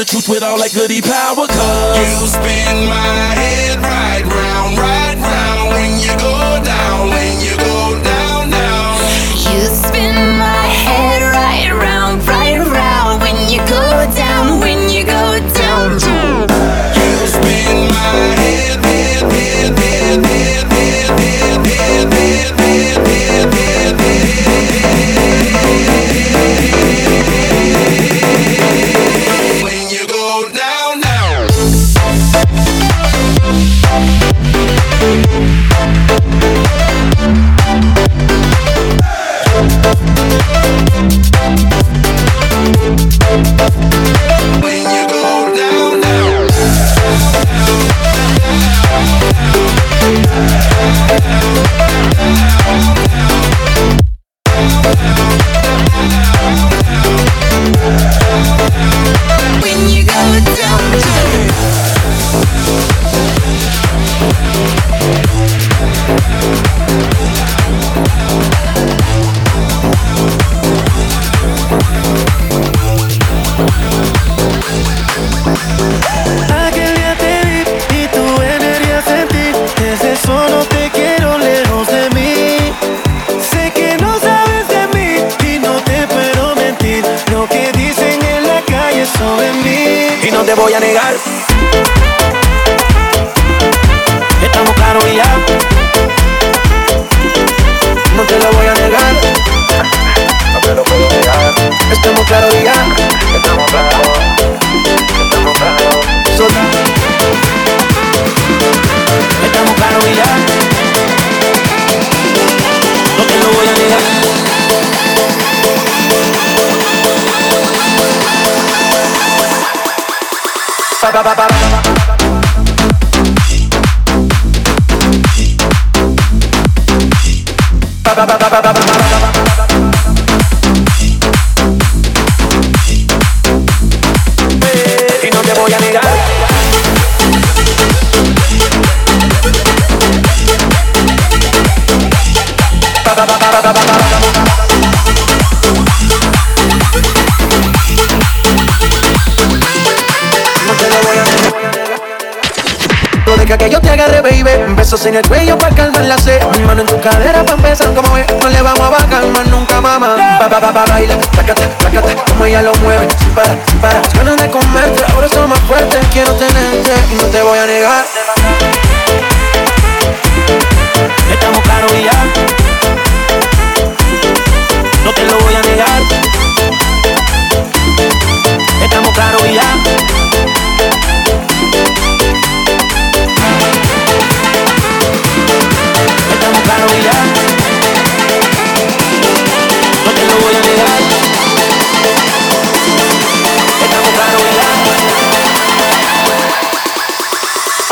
the truth with all that goody power, cause you spin my head right round, right round when you go down, when you go ba ba ba ba ba Manos en el cuello para calmar la sed. Mi mano en tu cadera para empezar como es. No le vamos a bajar más nunca, mamá. Pa, pa, pa, pa, baila, sácate, sácate. Como ella lo mueve, sin para, sin para. Las ganas de comerte, ahora son más fuertes. Quiero tenerte y no te voy a negar. Estamos caros y ya. No te lo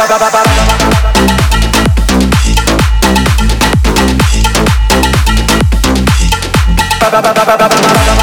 ba ba ba ba ba ba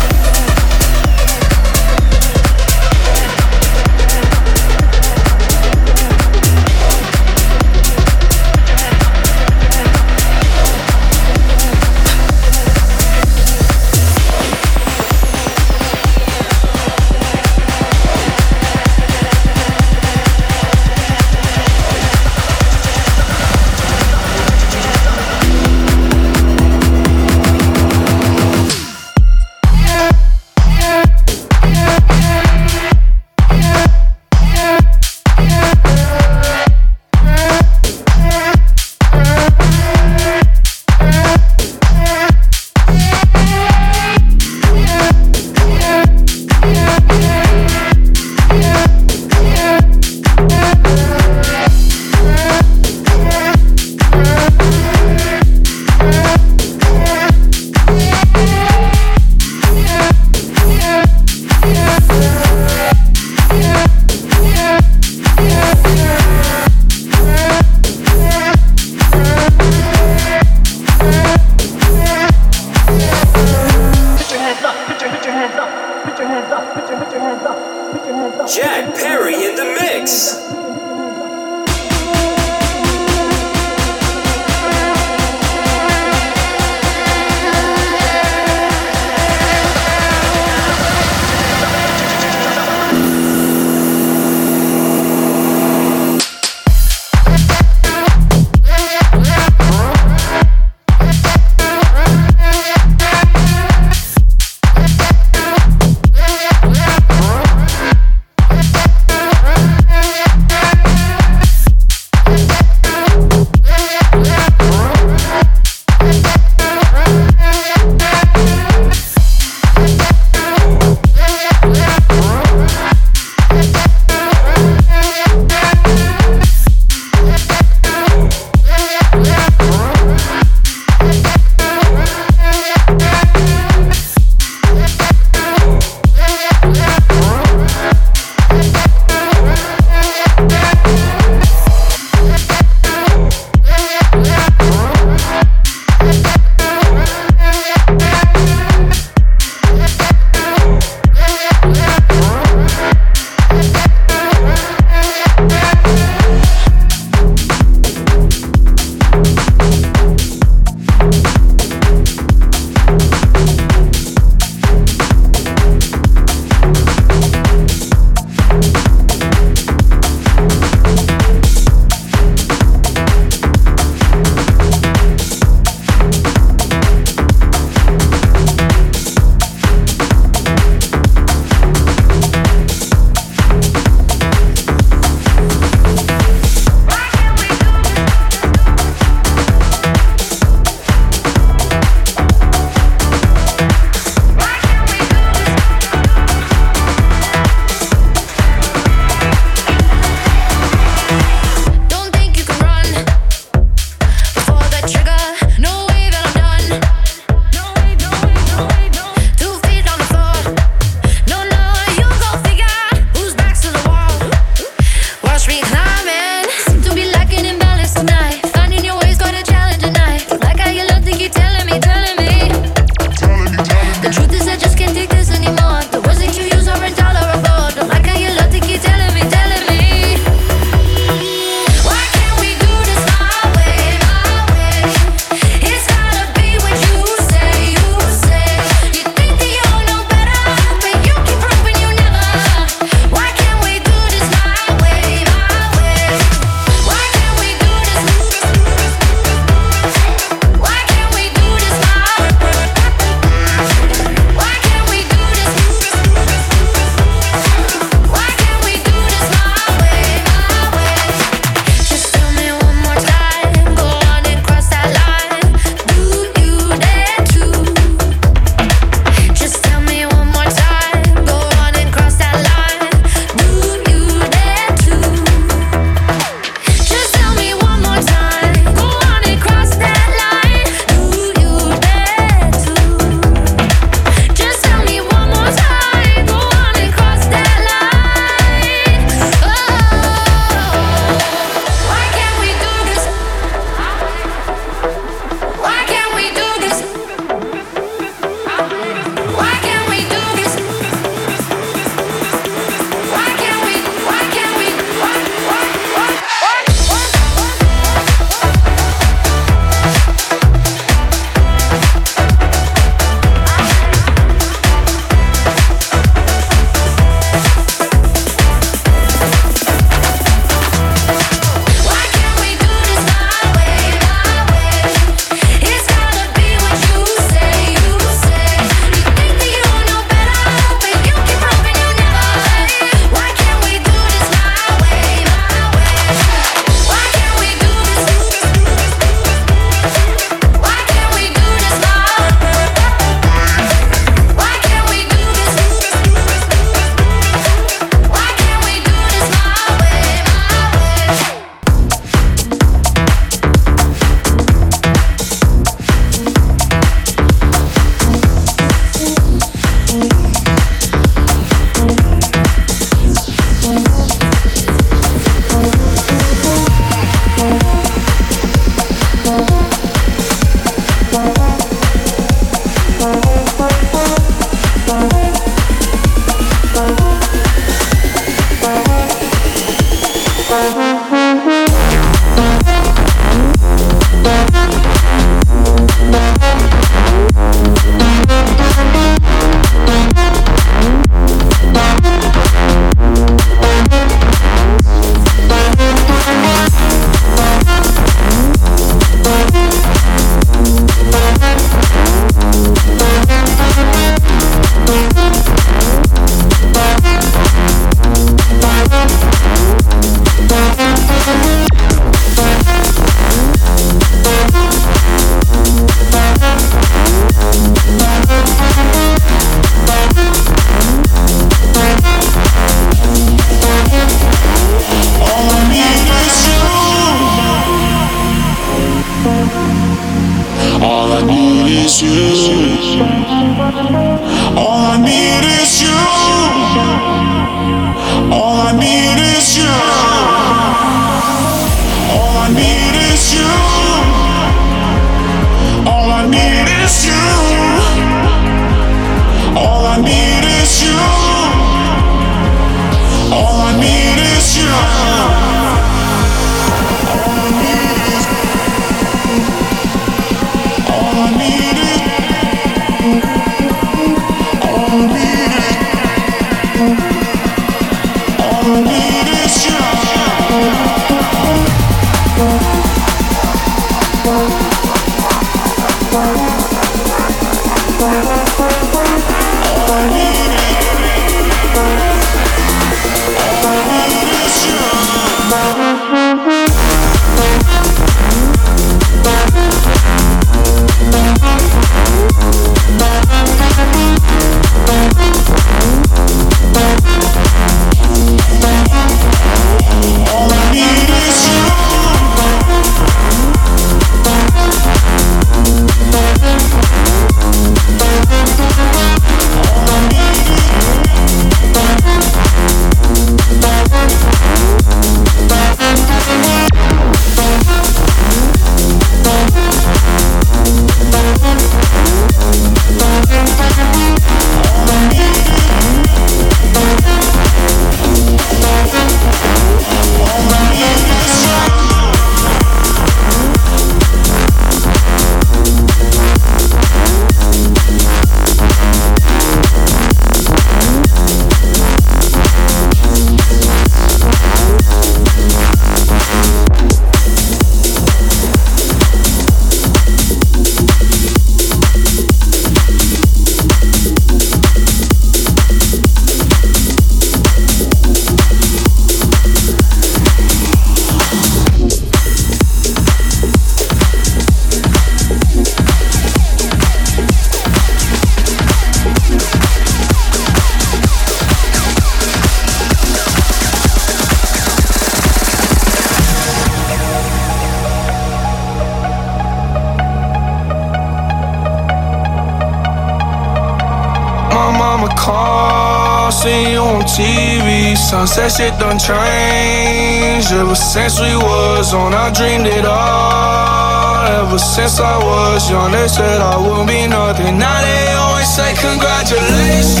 Sunset shit done changed. Ever since we was on, I dreamed it all. Ever since I was young, they said I wouldn't be nothing. Now they always say congratulations.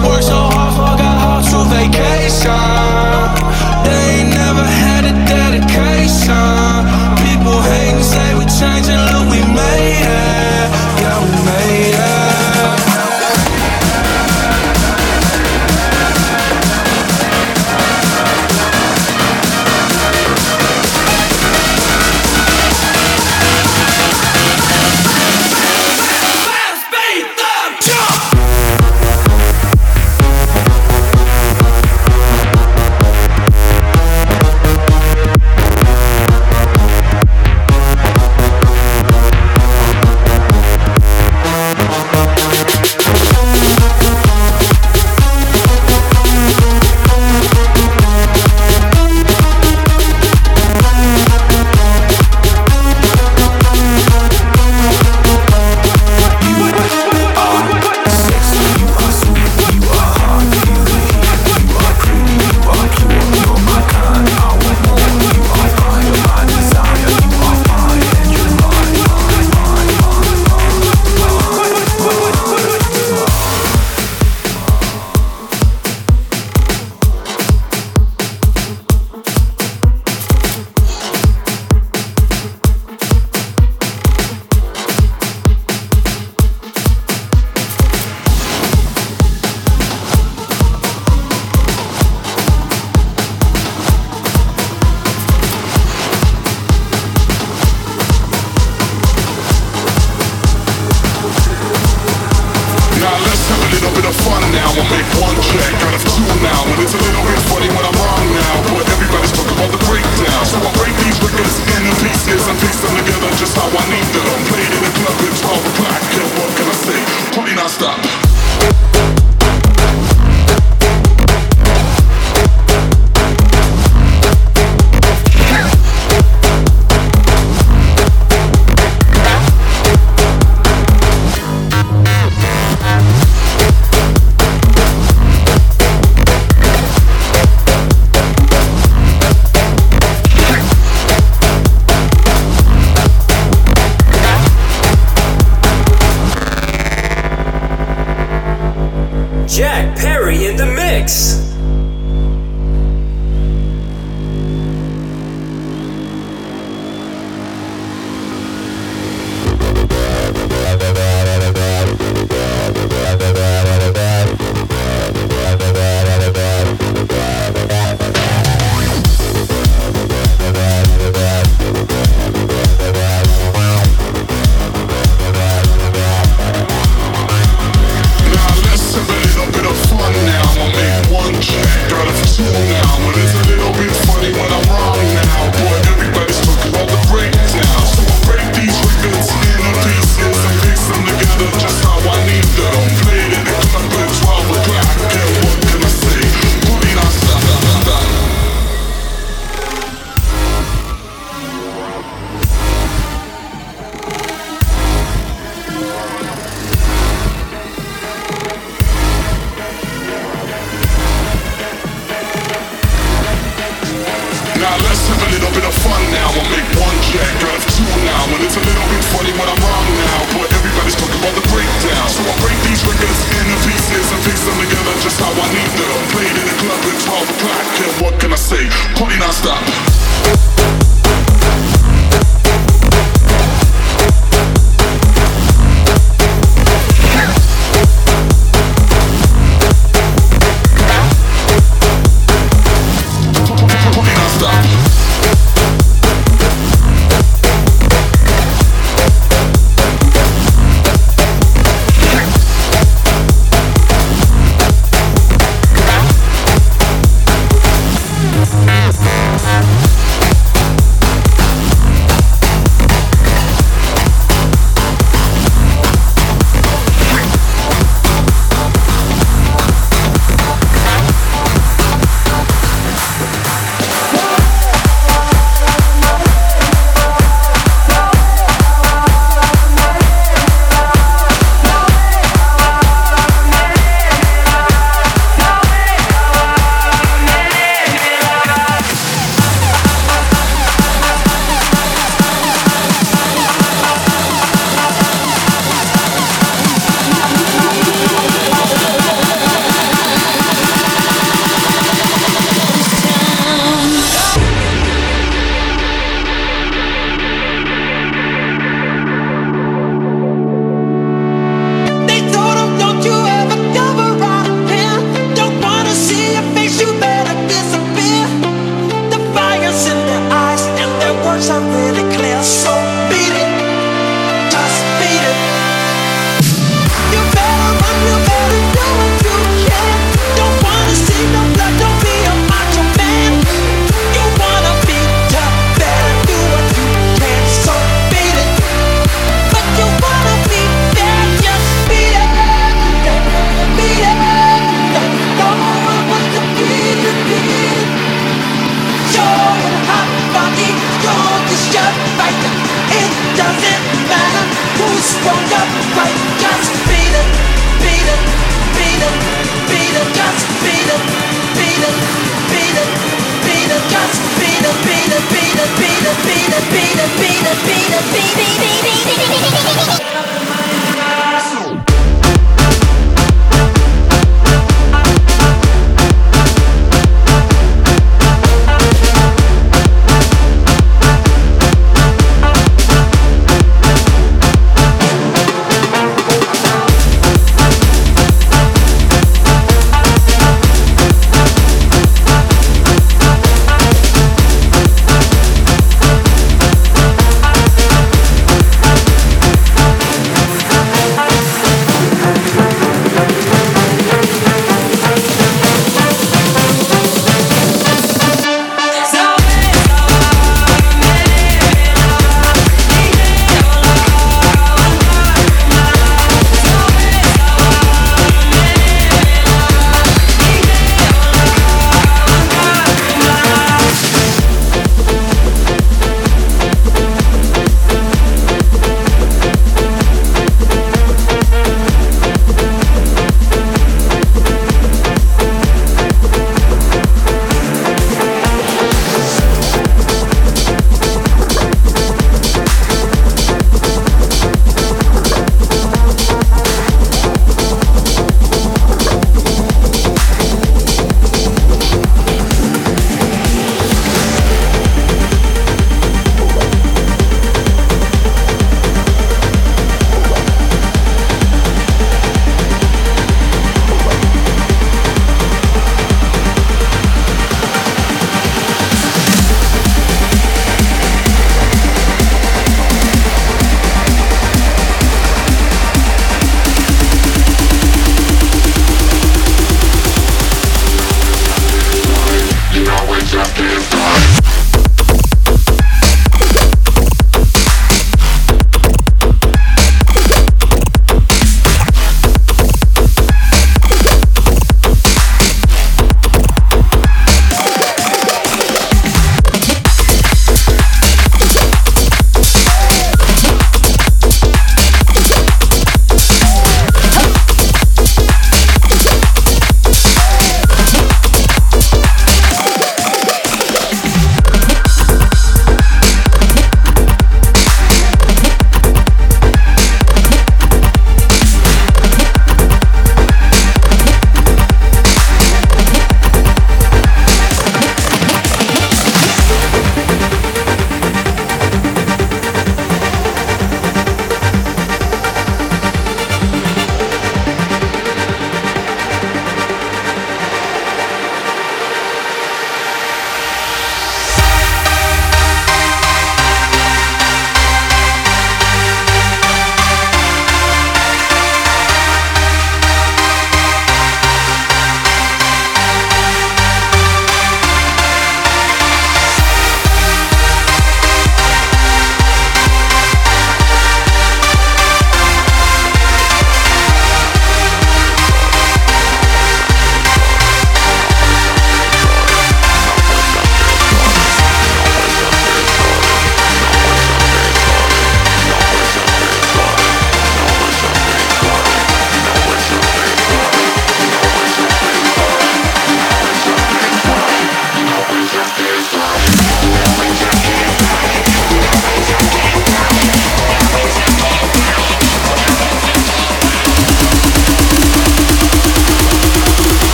Worked so hard, forgot how to vacation. They ain't never had a dedication. People hate and say we changing, just how I need them. Played in the club at 12 o'clock, and what can I say? Party non-stop.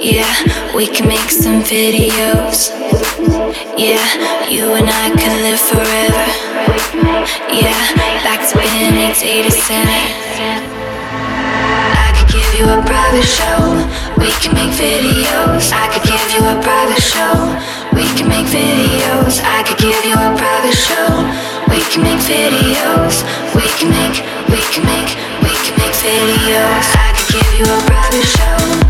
Yeah, we can make some videos. Yeah, you and I can live forever. Yeah, back to being a data center I could give you a private show. We can make videos. I could give you a private show. We can make videos. I could give you a private show. We can make videos. We can make, we can make, we can make videos. I could give you a private show.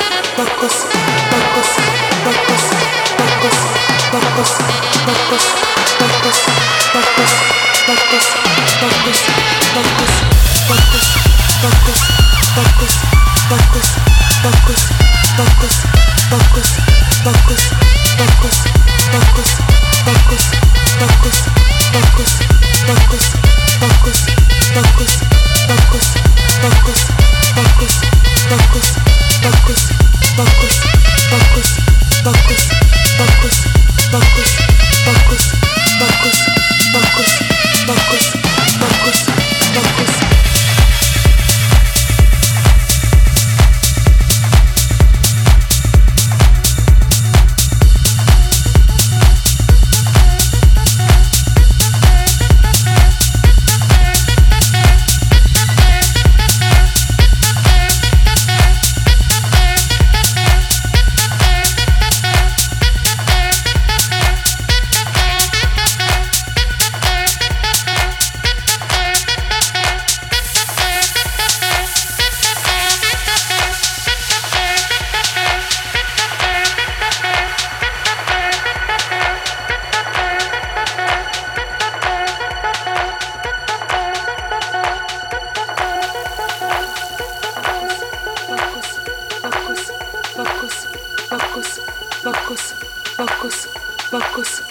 focus